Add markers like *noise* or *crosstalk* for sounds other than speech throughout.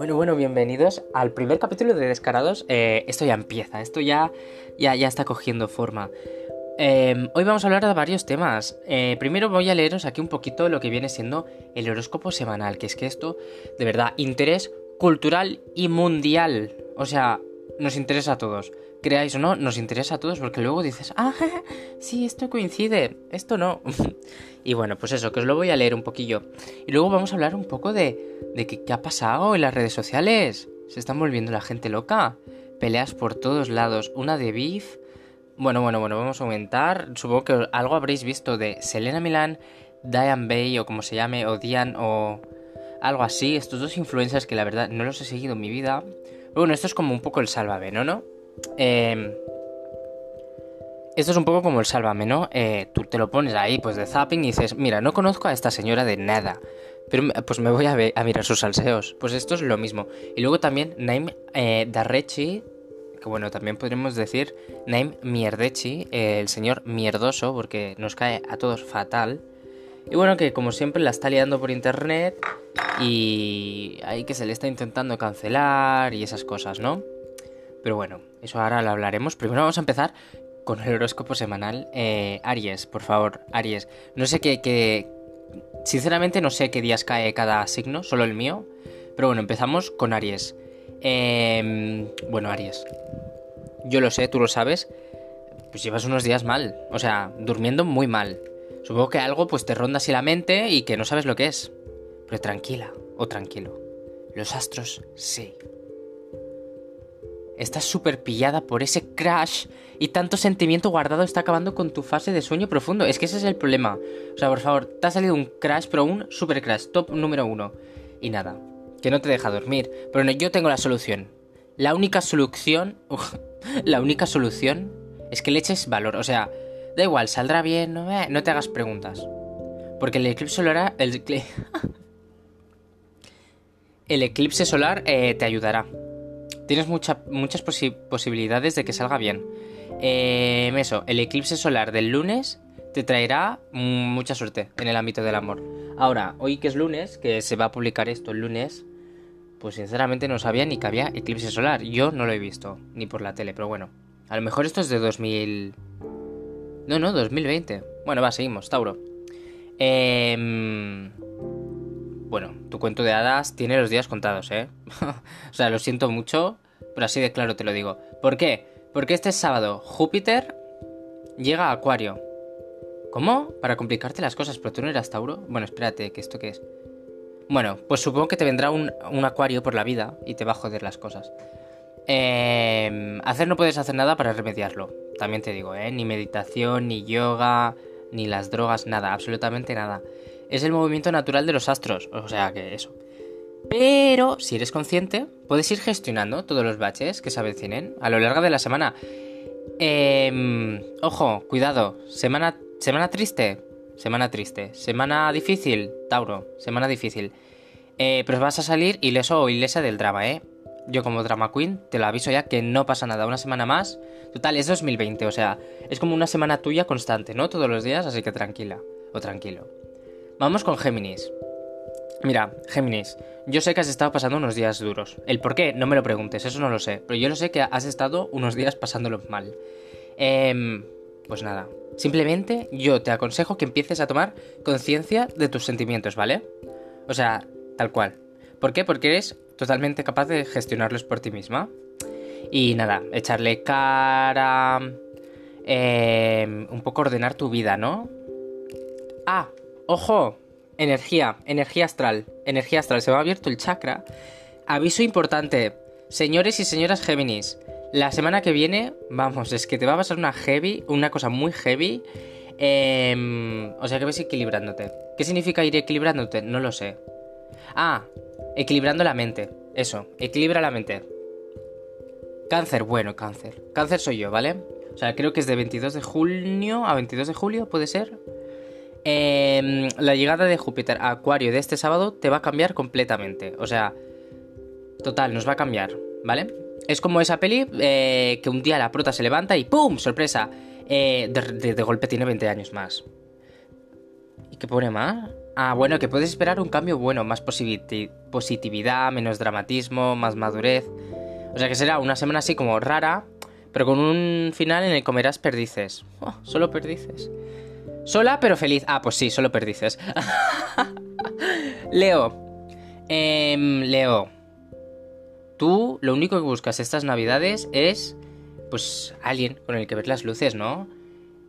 Bueno, bueno, bienvenidos al primer capítulo de Descarados. Eh, esto ya empieza, esto ya, ya, ya está cogiendo forma. Eh, hoy vamos a hablar de varios temas. Eh, primero voy a leeros aquí un poquito lo que viene siendo el horóscopo semanal, que es que esto, de verdad, interés cultural y mundial. O sea, nos interesa a todos. Creáis o no, nos interesa a todos porque luego dices, ah, *laughs* sí, esto coincide, esto no. *laughs* y bueno, pues eso, que os lo voy a leer un poquillo. Y luego vamos a hablar un poco de, de qué, ha pasado en las redes sociales. Se están volviendo la gente loca. Peleas por todos lados. Una de beef. Bueno, bueno, bueno, vamos a aumentar. Supongo que algo habréis visto de Selena Milan, Diane Bay o como se llame, o Diane o algo así. Estos dos influencers que la verdad no los he seguido en mi vida. Bueno, esto es como un poco el sálvame, ¿no? ¿No? Eh, esto es un poco como el sálvame, ¿no? Eh, tú te lo pones ahí, pues de zapping y dices, mira, no conozco a esta señora de nada, pero pues me voy a, ver, a mirar sus salseos. Pues esto es lo mismo. Y luego también Naim eh, Darrechi, que bueno, también podríamos decir Naim Mierdechi, el señor mierdoso, porque nos cae a todos fatal. Y bueno, que como siempre la está liando por internet y ahí que se le está intentando cancelar y esas cosas, ¿no? Pero bueno, eso ahora lo hablaremos. Primero vamos a empezar con el horóscopo semanal. Eh, Aries, por favor, Aries. No sé qué, Sinceramente no sé qué días cae cada signo, solo el mío. Pero bueno, empezamos con Aries. Em, bueno, Aries. Yo lo sé, tú lo sabes. Pues llevas unos días mal. O sea, durmiendo muy mal. Supongo que algo pues te ronda así la mente y que no sabes lo que es. Pero tranquila o tranquilo. Los astros sí. Estás súper pillada por ese crash y tanto sentimiento guardado está acabando con tu fase de sueño profundo. Es que ese es el problema. O sea, por favor, te ha salido un crash, pero un super crash, top número uno. Y nada, que no te deja dormir. Pero yo tengo la solución. La única solución... *laughs* la única solución es que le eches valor. O sea, da igual, saldrá bien, no, eh, no te hagas preguntas. Porque el eclipse solar... El, *laughs* el eclipse solar eh, te ayudará tienes muchas posibilidades de que salga bien. Eh, eso, el eclipse solar del lunes te traerá mucha suerte en el ámbito del amor. Ahora, hoy que es lunes, que se va a publicar esto el lunes, pues sinceramente no sabía ni que había eclipse solar. Yo no lo he visto, ni por la tele, pero bueno. A lo mejor esto es de 2000... No, no, 2020. Bueno, va, seguimos, Tauro. Eh... Bueno, tu cuento de hadas tiene los días contados, ¿eh? *laughs* o sea, lo siento mucho, pero así de claro te lo digo. ¿Por qué? Porque este sábado Júpiter llega a Acuario. ¿Cómo? Para complicarte las cosas, pero tú no eras Tauro. Bueno, espérate, ¿que esto qué es? Bueno, pues supongo que te vendrá un, Acuario por la vida y te va a joder las cosas. Eh, hacer no puedes hacer nada para remediarlo. También te digo, ¿eh? Ni meditación, ni yoga, ni las drogas, nada, absolutamente nada es el movimiento natural de los astros, o sea que eso. Pero si eres consciente, puedes ir gestionando todos los baches que se avecinen a lo largo de la semana. Eh, ojo, cuidado, semana, semana triste, semana triste, semana difícil, Tauro, semana difícil. Eh, pero vas a salir ileso o ilesa del drama, ¿eh? Yo como drama queen te lo aviso ya que no pasa nada, una semana más. Total, es 2020, o sea, es como una semana tuya constante, ¿no? Todos los días, así que tranquila, o tranquilo. Vamos con Géminis. Mira, Géminis, yo sé que has estado pasando unos días duros. El por qué, no me lo preguntes, eso no lo sé. Pero yo lo sé que has estado unos días pasándolo mal. Eh, pues nada, simplemente yo te aconsejo que empieces a tomar conciencia de tus sentimientos, ¿vale? O sea, tal cual. ¿Por qué? Porque eres totalmente capaz de gestionarlos por ti misma. Y nada, echarle cara... Eh, un poco ordenar tu vida, ¿no? Ah, Ojo, energía, energía astral, energía astral, se me ha abierto el chakra. Aviso importante, señores y señoras Géminis, la semana que viene, vamos, es que te va a pasar una heavy, una cosa muy heavy. Em, o sea que ves equilibrándote. ¿Qué significa ir equilibrándote? No lo sé. Ah, equilibrando la mente. Eso, equilibra la mente. Cáncer, bueno, cáncer. Cáncer soy yo, ¿vale? O sea, creo que es de 22 de junio a 22 de julio, ¿puede ser? Em, la llegada de Júpiter a Acuario de este sábado te va a cambiar completamente. O sea, total, nos va a cambiar, ¿vale? Es como esa peli eh, que un día la prota se levanta y ¡pum! ¡Sorpresa! Eh, de, golpe tiene 20 años más. ¿Y qué pone más? Ah, bueno, que puedes esperar un cambio bueno, más positividad, menos dramatismo, más madurez. O sea que será una semana así como rara, pero con un final en el comerás perdices. Oh, solo perdices. Sola pero feliz. Ah, pues sí, solo perdices. *laughs* Leo. Em, Leo. Tú lo único que buscas estas navidades es, pues, alguien con el que ver las luces, ¿no?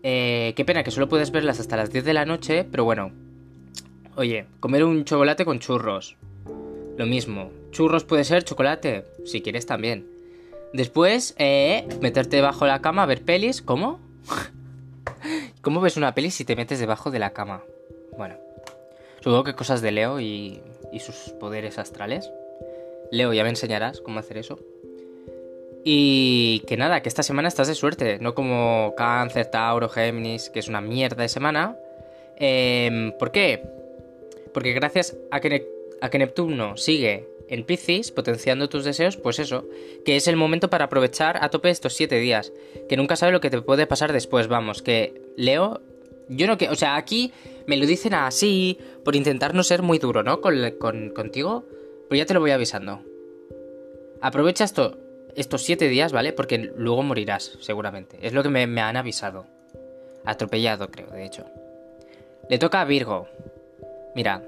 Eh, qué pena que solo puedes verlas hasta las 10 de la noche, pero bueno. Oye, comer un chocolate con churros. Lo mismo. Churros puede ser chocolate, si quieres también. Después, eh, meterte bajo la cama a ver pelis. ¿Cómo? *laughs* ¿Cómo ves una peli si te metes debajo de la cama? Bueno, supongo que cosas de Leo y, y sus poderes astrales. Leo, ya me enseñarás cómo hacer eso. Y que nada, que esta semana estás de suerte, no como Cáncer, Tauro, Géminis, que es una mierda de semana. Em, ¿Por qué? Porque gracias a que, a que Neptuno sigue en Piscis, potenciando tus deseos, pues eso, que es el momento para aprovechar a tope estos siete días, que nunca sabe lo que te puede pasar después, vamos, que Leo, yo no que, o sea, aquí me lo dicen así, por intentar no ser muy duro, ¿no? Con, contigo, pero ya te lo voy avisando. Aprovecha esto, estos siete días, ¿vale? Porque luego morirás, seguramente. Es lo que me, me han avisado. Atropellado, creo, de hecho. Le toca a Virgo. Mira.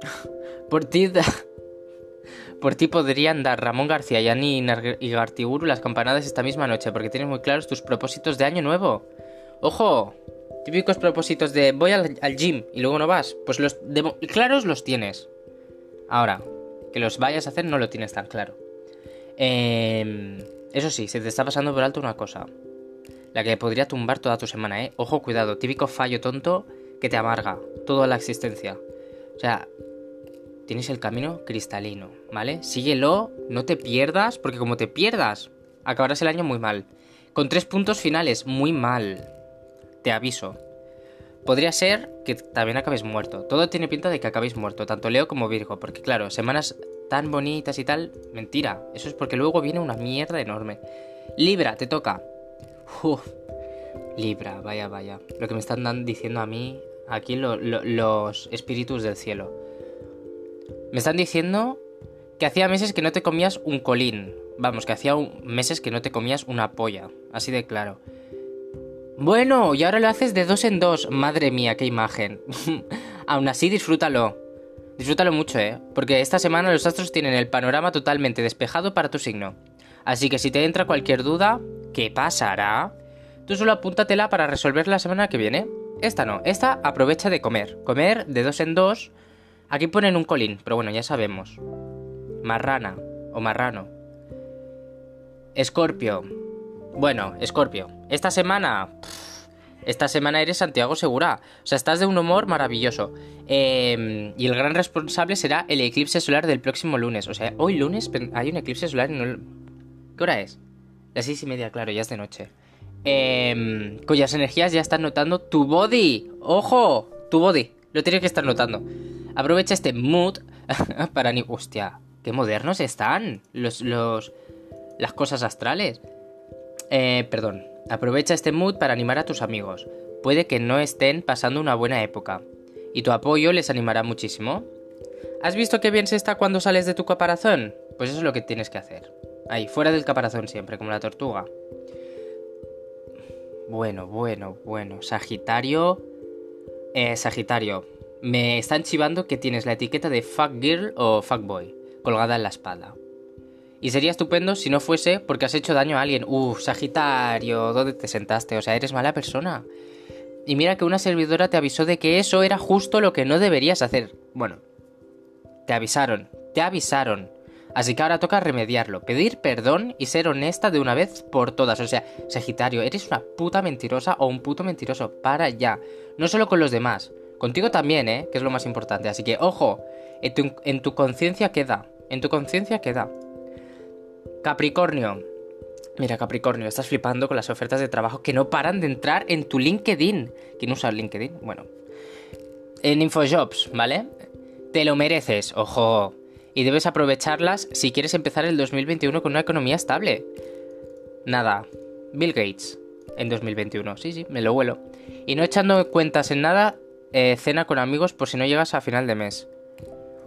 *laughs* Por ti... *laughs* Por ti podrían dar Ramón García, Yani y Gartiburu las campanadas esta misma noche, porque tienes muy claros tus propósitos de año nuevo. ¡Ojo! Típicos propósitos de voy al, gym y luego no vas. Pues los claros los tienes. Ahora, que los vayas a hacer no lo tienes tan claro. Em, eso sí, se te está pasando por alto una cosa. La que podría tumbar toda tu semana, ¿eh? Ojo, cuidado, típico fallo tonto que te amarga toda la existencia. O sea, tienes el camino cristalino, ¿vale? Síguelo, no te pierdas, porque como te pierdas, acabarás el año muy mal. Con tres puntos finales, muy mal. Te aviso. Podría ser que también acabes muerto. Todo tiene pinta de que acabéis muerto, tanto Leo como Virgo, porque claro, semanas tan bonitas y tal, mentira. Eso es porque luego viene una mierda enorme. Libra, te toca. Uf. Libra, vaya, vaya. Lo que me están diciendo a mí aquí los espíritus del cielo. Me están diciendo que hacía meses que no te comías un colín. Vamos, que hacía meses que no te comías una polla. Así de claro. Bueno, y ahora lo haces de dos en dos. Madre mía, qué imagen. *laughs* Aún así, disfrútalo. Disfrútalo mucho, ¿eh? Porque esta semana los astros tienen el panorama totalmente despejado para tu signo. Así que si te entra cualquier duda, ¿qué pasará? Tú solo apúntatela para resolver la semana que viene. Esta no, esta aprovecha de comer. Comer de dos en dos Aquí ponen un colín, pero bueno, ya sabemos. Marrana o marrano. Escorpio. Bueno, Escorpio. Esta semana... esta semana eres Santiago Segura. O sea, estás de un humor maravilloso. Em, y el gran responsable será el eclipse solar del próximo lunes. O sea, hoy lunes hay un eclipse solar ¿Qué hora es? Las seis y media, claro, ya es de noche. Eh, cuyas energías ya están notando tu body. ¡Ojo! Tu body. Lo tienes que estar notando. Aprovecha este mood *laughs* para ni... Hostia, qué modernos están los, los, las cosas astrales. Eh, perdón. Aprovecha este mood para animar a tus amigos. Puede que no estén pasando una buena época. Y tu apoyo les animará muchísimo. ¿Has visto qué bien se está cuando sales de tu caparazón? Pues eso es lo que tienes que hacer. Ahí, fuera del caparazón siempre, como la tortuga. Bueno, bueno, bueno. Sagitario. Eh, Sagitario me están chivando que tienes la etiqueta de fuck girl o fuck boy colgada en la espalda. Y sería estupendo si no fuese porque has hecho daño a alguien. Uf, Sagitario, ¿dónde te sentaste? O sea, eres mala persona. Y mira que una servidora te avisó de que eso era justo lo que no deberías hacer. Bueno, te avisaron, te avisaron. Así que ahora toca remediarlo, pedir perdón y ser honesta de una vez por todas. O sea, Sagitario, eres una puta mentirosa o un puto mentiroso. Para ya. No solo con los demás, Contigo también, ¿eh? Que es lo más importante. Así que, ojo, en tu, conciencia queda. En tu conciencia queda. Capricornio. Mira, Capricornio, estás flipando con las ofertas de trabajo que no paran de entrar en tu LinkedIn. ¿Quién usa LinkedIn? Bueno. En InfoJobs, ¿vale? Te lo mereces, ojo. Y debes aprovecharlas si quieres empezar el 2021 con una economía estable. Nada. Bill Gates en 2021. Sí, sí, me lo vuelo. Y no echando cuentas en nada, eh, cena con amigos por si no llegas a final de mes.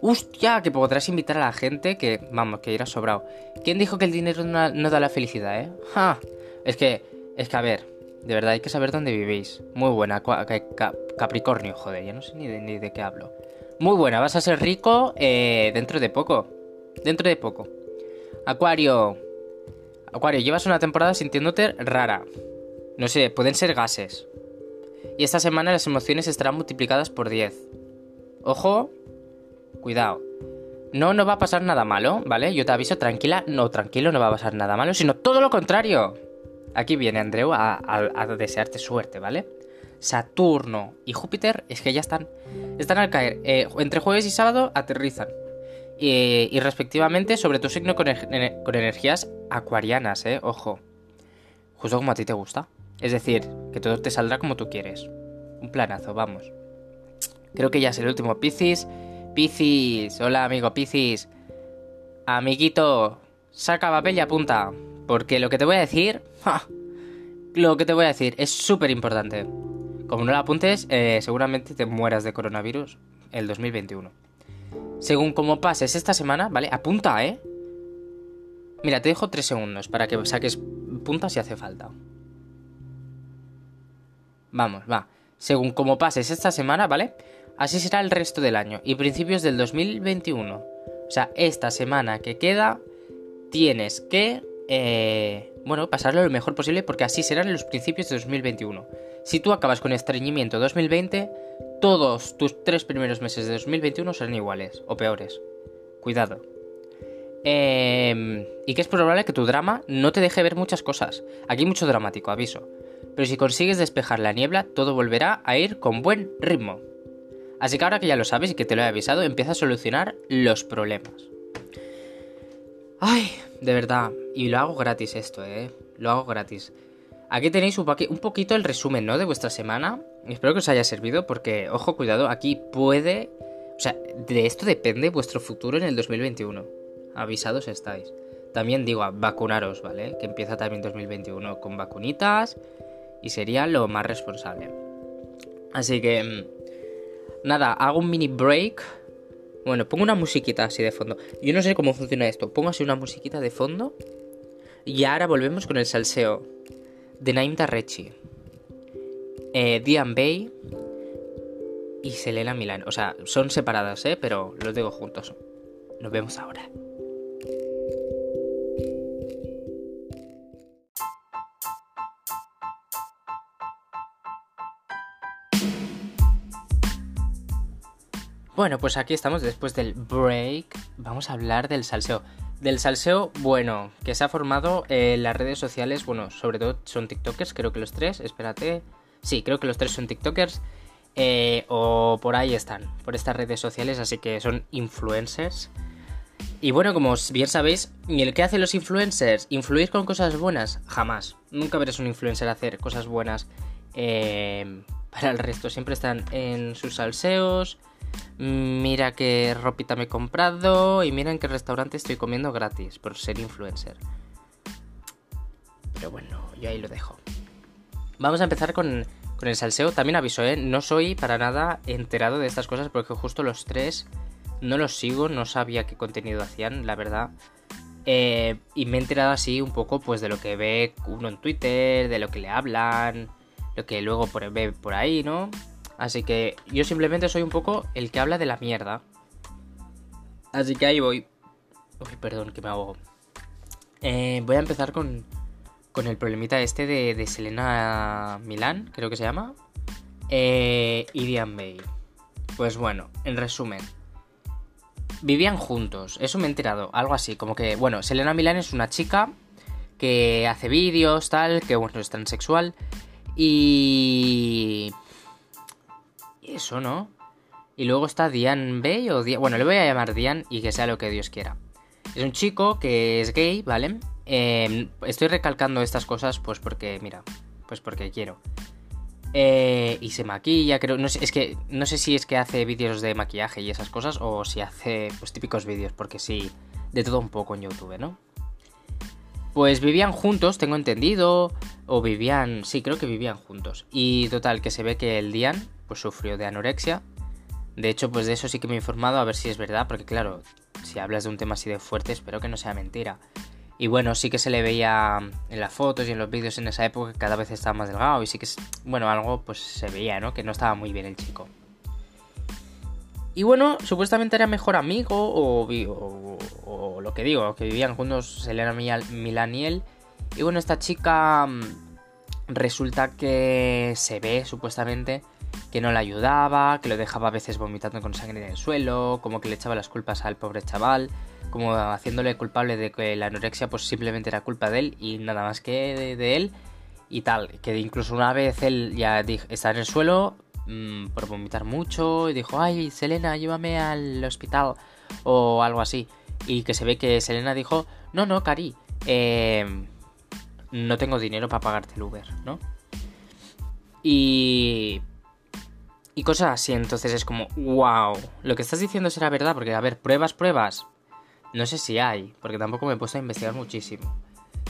¡Hostia! Que podrás invitar a la gente que, vamos, que irá sobrado. ¿Quién dijo que el dinero no, da la felicidad, eh? ¡Ja! Es que, es que a ver, de verdad hay que saber dónde vivís. Muy buena, Capricornio, joder, ya no sé ni de, ni de qué hablo. Muy buena, vas a ser rico eh, dentro de poco. Dentro de poco. Acuario. Acuario, llevas una temporada sintiéndote rara. No sé, pueden ser gases. Y esta semana las emociones estarán multiplicadas por 10. Ojo, cuidado. No, no va a pasar nada malo, ¿vale? Yo te aviso, tranquila, no, tranquilo, no va a pasar nada malo, sino todo lo contrario. Aquí viene Andreu a, desearte suerte, ¿vale? Saturno y Júpiter es que ya están, están al caer. Eh, entre jueves y sábado aterrizan. Y, respectivamente sobre tu signo con, con energías acuarianas, ¿eh? Ojo. Justo como a ti te gusta. Es decir, que todo te saldrá como tú quieres. Un planazo, vamos. Creo que ya es el último. Piscis. Piscis. Hola, amigo Piscis. Amiguito, saca papel y apunta. Porque lo que te voy a decir... lo que te voy a decir es súper importante. Como no lo apuntes, eh, seguramente te mueras de coronavirus el 2021. Según como pases esta semana, ¿vale? Apunta, ¿eh? Mira, te dejo tres segundos para que saques puntas si hace falta. Vamos, va. Según como pases esta semana, ¿vale? Así será el resto del año y principios del 2021. O sea, esta semana que queda tienes que, eh, bueno, pasarlo lo mejor posible porque así serán los principios de 2021. Si tú acabas con estreñimiento 2020, todos tus tres primeros meses de 2021 serán iguales o peores. Cuidado. Eh, y que es probable que tu drama no te deje ver muchas cosas. Aquí mucho dramático, aviso pero si consigues despejar la niebla, todo volverá a ir con buen ritmo. Así que ahora que ya lo sabes y que te lo he avisado, empieza a solucionar los problemas. Ay, de verdad, y lo hago gratis esto, eh. Lo hago gratis. Aquí tenéis un, poquito el resumen, ¿no? De vuestra semana. Espero que os haya servido porque, ojo, cuidado, aquí puede... O sea, de esto depende vuestro futuro en el 2021. Avisados estáis. También digo, vacunaros, ¿vale? Que empieza también 2021 con vacunitas y sería lo más responsable. Así que, mm, nada, hago un mini break. Bueno, pongo una musiquita así de fondo. Yo no sé cómo funciona esto. Pongo así una musiquita de fondo. Y ahora volvemos con el salseo de Naim Tarrechi, eh, Diane Bay y Selena Milan. O sea, son separadas, ¿eh? Pero los digo juntos. Nos vemos ahora. Bueno, pues aquí estamos después del break. Vamos a hablar del salseo. Del salseo, bueno, que se ha formado en las redes sociales, bueno, sobre todo son TikTokers, creo que los tres, espérate. Sí, creo que los tres son TikTokers. Eh, o por ahí están, por estas redes sociales, así que son influencers. Y bueno, como bien sabéis, ¿y el que hacen los influencers? ¿Influir con cosas buenas? Jamás. Nunca verás un influencer hacer cosas buenas eh, para el resto. Siempre están en sus salseos, mira qué ropita me he comprado y mira en qué restaurante estoy comiendo gratis por ser influencer. Pero bueno, yo ahí lo dejo. Vamos a empezar con, el salseo. También aviso, ¿eh? No soy para nada enterado de estas cosas porque justo los tres no los sigo, no sabía qué contenido hacían, la verdad. Eh, y me he enterado así un poco pues de lo que ve uno en Twitter, de lo que le hablan, lo que luego ve por ahí, ¿no? Así que yo simplemente soy un poco el que habla de la mierda. Así que ahí voy. Uy, perdón, que me ahogo. Eh, voy a empezar con, con el problemita este de, Selena Milán, creo que se llama. Eh, y Diane Bay. Pues bueno, en resumen. Vivían juntos, eso me he enterado, algo así, como que, bueno, Selena Milán es una chica que hace vídeos, tal, que bueno, es transexual. Y eso, ¿no? Y luego está Diane Bay o Bueno, le voy a llamar Diane y que sea lo que Dios quiera. Es un chico que es gay, ¿vale? Em, estoy recalcando estas cosas pues porque, mira, pues porque quiero. Eh, y se maquilla, creo. No sé, es que no sé si es que hace vídeos de maquillaje y esas cosas o si hace pues típicos vídeos, porque sí, de todo un poco en YouTube, ¿no? Pues vivían juntos, tengo entendido. O vivían. Sí, creo que vivían juntos. Y total, que se ve que el Dian pues sufrió de anorexia. De hecho, pues de eso sí que me he informado a ver si es verdad, porque claro, si hablas de un tema así de fuerte, espero que no sea mentira. Y bueno, sí que se le veía en las fotos y en los vídeos en esa época que cada vez estaba más delgado y sí que, bueno, algo pues se veía, ¿no? Que no estaba muy bien el chico. Y bueno, supuestamente era mejor amigo o, o, lo que digo, que vivían juntos Selena Milan y él. Y bueno, esta chica mm, resulta que se ve supuestamente que no le ayudaba, que lo dejaba a veces vomitando con sangre en el suelo, como que le echaba las culpas al pobre chaval, como haciéndole culpable de que la anorexia pues simplemente era culpa de él y nada más que de, él y tal, que incluso una vez él ya está en el suelo mm, por vomitar mucho y dijo, ay Selena, llévame al hospital o algo así, y que se ve que Selena dijo, no, no, Cari, eh, no tengo dinero para pagarte el Uber, ¿no? Y... Y cosas así, entonces es como, wow, lo que estás diciendo será verdad, porque a ver, pruebas, pruebas. No sé si hay, porque tampoco me he puesto a investigar muchísimo.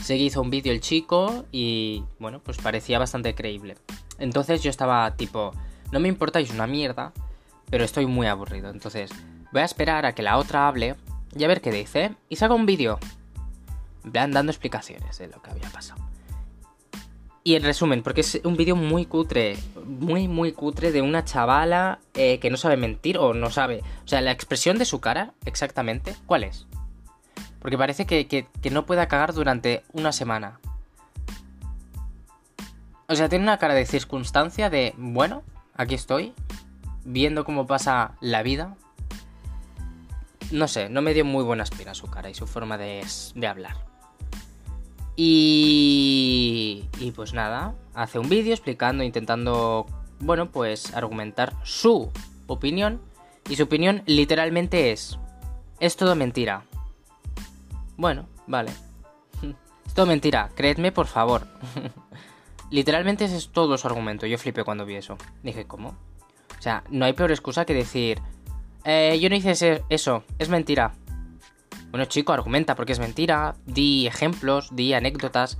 Sé que hizo un vídeo el chico y, bueno, pues parecía bastante creíble. Entonces yo estaba tipo, no me importáis una mierda, pero estoy muy aburrido. Entonces voy a esperar a que la otra hable y a ver qué dice. Y saca un vídeo van dando explicaciones de lo que había pasado. Y en resumen, porque es un vídeo muy cutre, muy, muy cutre de una chavala eh, que no sabe mentir o no sabe. O sea, la expresión de su cara, exactamente, ¿cuál es? Porque parece que, que, no pueda cagar durante una semana. O sea, tiene una cara de circunstancia de, bueno, aquí estoy, viendo cómo pasa la vida. No sé, no me dio muy buena espina su cara y su forma de, de hablar. Y, pues nada, hace un vídeo explicando, intentando, bueno, pues argumentar su opinión. Y su opinión literalmente es, es todo mentira. Bueno, vale. *laughs* Es todo mentira, creedme por favor. *laughs* literalmente ese es todo su argumento. Yo flipé cuando vi eso. Dije, ¿cómo? O sea, no hay peor excusa que decir, eh, yo no hice eso, es mentira. Bueno, chico, argumenta porque es mentira, di ejemplos, di anécdotas,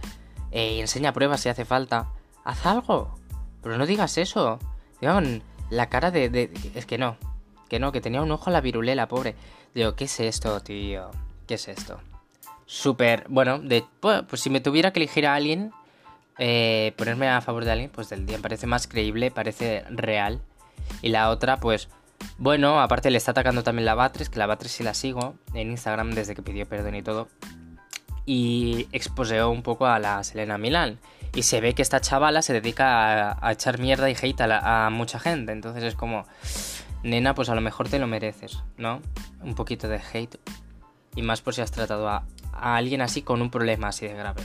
eh, enseña pruebas si hace falta. Haz algo, pero no digas eso. Digan, la cara de, Es que no, que no, que tenía un ojo la virulela, pobre. Digo, ¿qué es esto, tío? ¿Qué es esto? Súper, bueno, de, pues, pues, si me tuviera que elegir a alguien, eh, ponerme a favor de alguien, pues del día parece más creíble, parece real. Y la otra, pues bueno, aparte le está atacando también la Batres, que la Batres sí la sigo en Instagram desde que pidió perdón y todo. Y exposeó un poco a la Selena Milán. Y se ve que esta chavala se dedica a, echar mierda y hate a, mucha gente. Entonces es como, nena, pues a lo mejor te lo mereces, ¿no? Un poquito de hate. Y más por si has tratado a, a alguien así con un problema así de grave.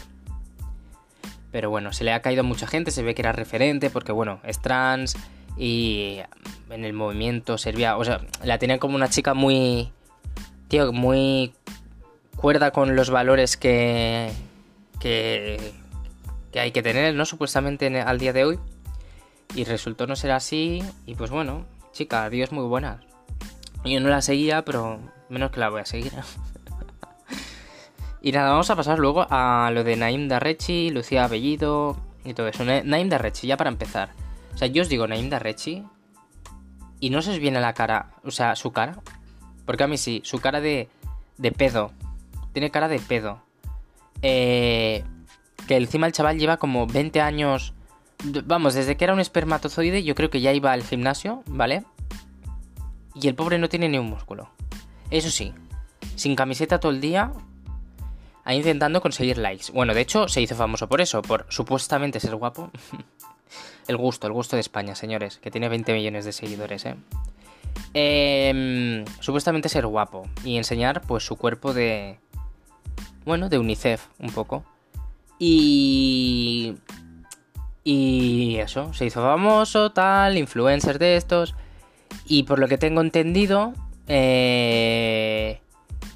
Pero bueno, se le ha caído a mucha gente, se ve que era referente porque bueno, es trans, y en el movimiento servía, o sea, la tenía como una chica muy, tío, muy cuerda con los valores que, que, que hay que tener, ¿no? Supuestamente al día de hoy. Y resultó no ser así. Y pues bueno, chica, Dios muy buena. Yo no la seguía, pero menos que la voy a seguir. *laughs* y nada, vamos a pasar luego a lo de Naim Darrechi, Lucía Bellido y todo eso. Naim Darrechi, ya para empezar. O sea, yo os digo Naim Darrechi y no se os viene la cara, o sea, su cara. Porque a mí sí, su cara de, de pedo. Tiene cara de pedo. Eh, que encima el chaval lleva como 20 años. Vamos, desde que era un espermatozoide, yo creo que ya iba al gimnasio, ¿vale? Y el pobre no tiene ni un músculo. Eso sí, sin camiseta todo el día, ahí intentando conseguir likes. Bueno, de hecho, se hizo famoso por eso, por supuestamente ser guapo. *laughs* El gusto, el gusto de España, señores, que tiene 20 millones de seguidores, ¿eh? Em, supuestamente ser guapo y enseñar pues su cuerpo de... Bueno, de UNICEF un poco. Y... Y eso, se hizo famoso, tal, influencer de estos. Y por lo que tengo entendido, eh,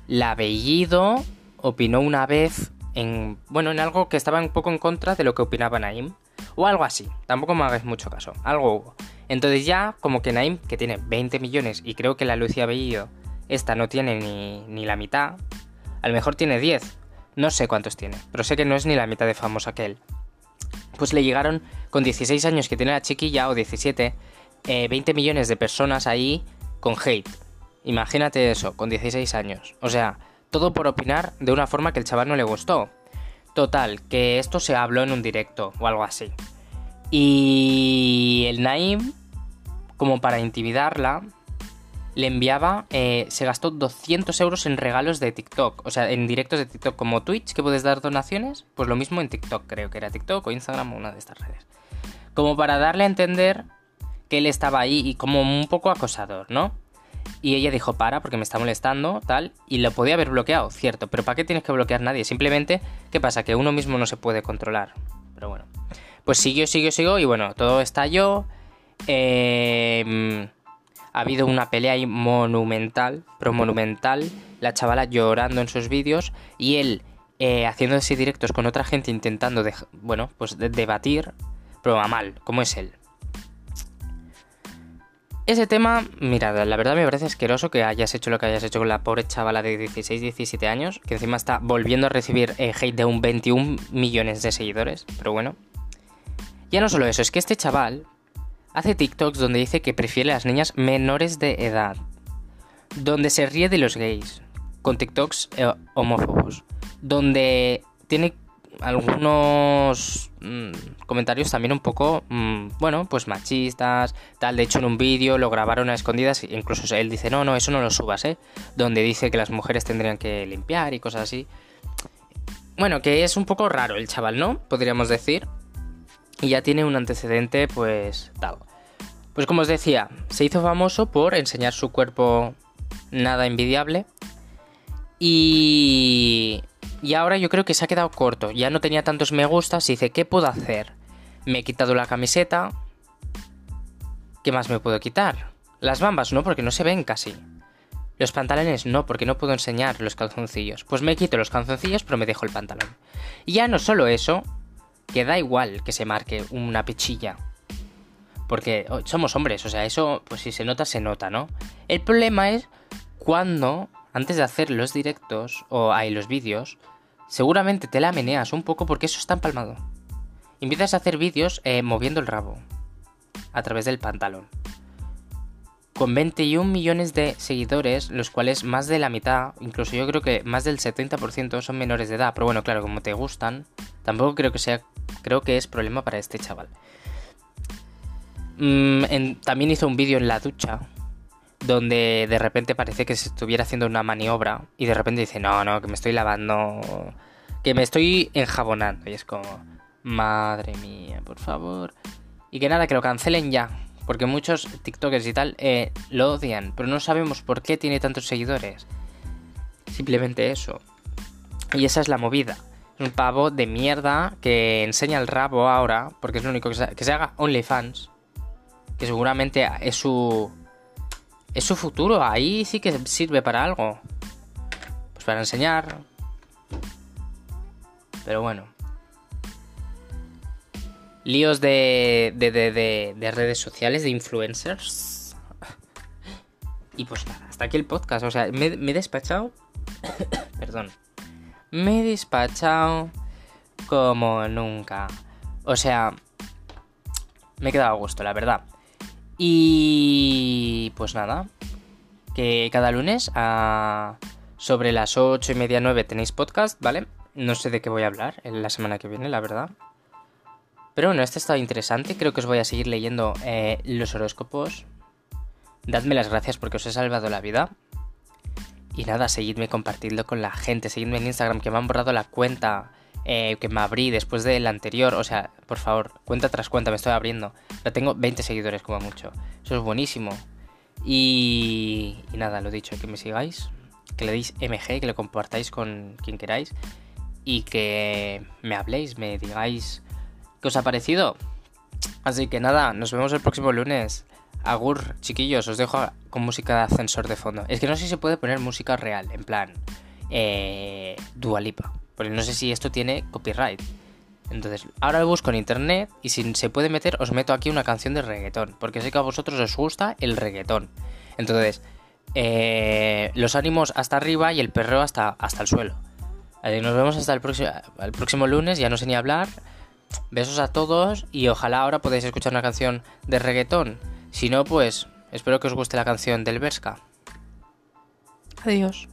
la Bellido opinó una vez en... Bueno, en algo que estaba un poco en contra de lo que opinaba Naim. O algo así. Tampoco me hagáis mucho caso. Algo hubo. Entonces ya, como que Naim, que tiene 20 millones y creo que la Lucia Bellido, esta no tiene ni, ni la mitad. A lo mejor tiene 10. No sé cuántos tiene. Pero sé que no es ni la mitad de famoso que él. Pues le llegaron con 16 años que tiene la chiquilla o 17 20 millones de personas ahí con hate. Imagínate eso, con 16 años. O sea, todo por opinar de una forma que el chaval no le gustó. Total, que esto se habló en un directo o algo así. Y el Naim, como para intimidarla, le enviaba, eh, se gastó 200 euros en regalos de TikTok, o sea, en directos de TikTok como Twitch, que puedes dar donaciones, pues lo mismo en TikTok, creo que era TikTok o Instagram o una de estas redes. Como para darle a entender que él estaba ahí y como un poco acosador, ¿no? Y ella dijo, para, porque me está molestando, tal, y lo podía haber bloqueado, cierto, pero ¿para qué tienes que bloquear a nadie? Simplemente, ¿qué pasa? Que uno mismo no se puede controlar. Pero bueno. Pues siguió, siguió, siguió, y bueno, todo estalló. Eh, ha habido una pelea ahí monumental, pero monumental. La chavala llorando en sus vídeos y él eh, haciendo ese directos con otra gente intentando, de, bueno, pues debatir, pero a mal, como es él. Ese tema, mira, la verdad me parece asqueroso que hayas hecho lo que hayas hecho con la pobre chavala de 16, 17 años, que encima está volviendo a recibir eh, hate de un 21 millones de seguidores, pero bueno. Ya no solo eso, es que este chaval hace TikToks donde dice que prefiere a las niñas menores de edad, donde se ríe de los gays, con TikToks eh, homófobos, donde tiene algunos mm, comentarios también un poco, mm, bueno, pues machistas, tal. De hecho, en un vídeo lo grabaron a escondidas, incluso él dice, no, no, eso no lo subas, ¿eh? Donde dice que las mujeres tendrían que limpiar y cosas así. Bueno, que es un poco raro el chaval, ¿no? Podríamos decir. Y ya tiene un antecedente, pues, dado. Pues como os decía, se hizo famoso por enseñar su cuerpo nada envidiable. Y y ahora yo creo que se ha quedado corto. Ya no tenía tantos me gustas y dice, ¿qué puedo hacer? Me he quitado la camiseta. ¿Qué más me puedo quitar? Las bambas no, porque no se ven casi. Los pantalones no, porque no puedo enseñar los calzoncillos. Pues me quito los calzoncillos, pero me dejo el pantalón. Y ya no solo eso, que da igual que se marque una pechilla. Porque oh, somos hombres, o sea, eso, pues si se nota, se nota, ¿no? El problema es cuando antes de hacer los directos o hay los vídeos, seguramente te la meneas un poco porque eso está empalmado. Empiezas a hacer vídeos eh, moviendo el rabo a través del pantalón. Con 21 millones de seguidores, los cuales más de la mitad, incluso yo creo que más del 70% son menores de edad. Pero bueno, claro, como te gustan, tampoco creo que sea, creo que es problema para este chaval. Mm, también hizo un vídeo en la ducha, donde de repente parece que se estuviera haciendo una maniobra y de repente dice, no, no, que me estoy lavando, que me estoy enjabonando. Y es como, madre mía, por favor. Y que nada, que lo cancelen ya. Porque muchos TikTokers y tal eh, lo odian, pero no sabemos por qué tiene tantos seguidores. Simplemente eso. Y esa es la movida. Un pavo de mierda que enseña el rabo ahora, porque es lo único que se, que se haga OnlyFans. Que seguramente es su, es su futuro, ahí sí que sirve para algo. Pues para enseñar. Pero bueno. Líos de, de, de, de redes sociales, de influencers. Y pues nada, hasta aquí el podcast. O sea, me, me he despachado. *coughs* Perdón. Me he despachado como nunca. O sea, me he quedado a gusto, la verdad. Y pues nada, que cada lunes a sobre las 8 y media 9 tenéis podcast, ¿vale? No sé de qué voy a hablar en la semana que viene, la verdad. Pero bueno, este está interesante, creo que os voy a seguir leyendo eh, los horóscopos. Dadme las gracias porque os he salvado la vida. Y nada, seguidme compartiendo con la gente, seguidme en Instagram que me han borrado la cuenta eh, que me abrí después del anterior. O sea, por favor, cuenta tras cuenta, me estoy abriendo. Tengo 20 seguidores como mucho. Eso es buenísimo. Y, y nada, lo dicho, que me sigáis, que le deis MG, que lo compartáis con quien queráis. Y que me habléis, me digáis qué os ha parecido. Así que nada, nos vemos el próximo lunes. Agur, chiquillos, os dejo con música de ascensor de fondo. Es que no sé si se puede poner música real, en plan, eh, Dualipa. Porque no sé si esto tiene copyright. Entonces, ahora lo busco en internet y si se puede meter, os meto aquí una canción de reggaetón. Porque sé que a vosotros os gusta el reggaetón. Entonces, eh, los ánimos hasta arriba y el perreo hasta, hasta el suelo. nos vemos hasta el próximo, el próximo lunes, ya no sé ni hablar. Besos a todos y ojalá ahora podáis escuchar una canción de reggaetón. Si no, pues espero que os guste la canción del Berska. Adiós.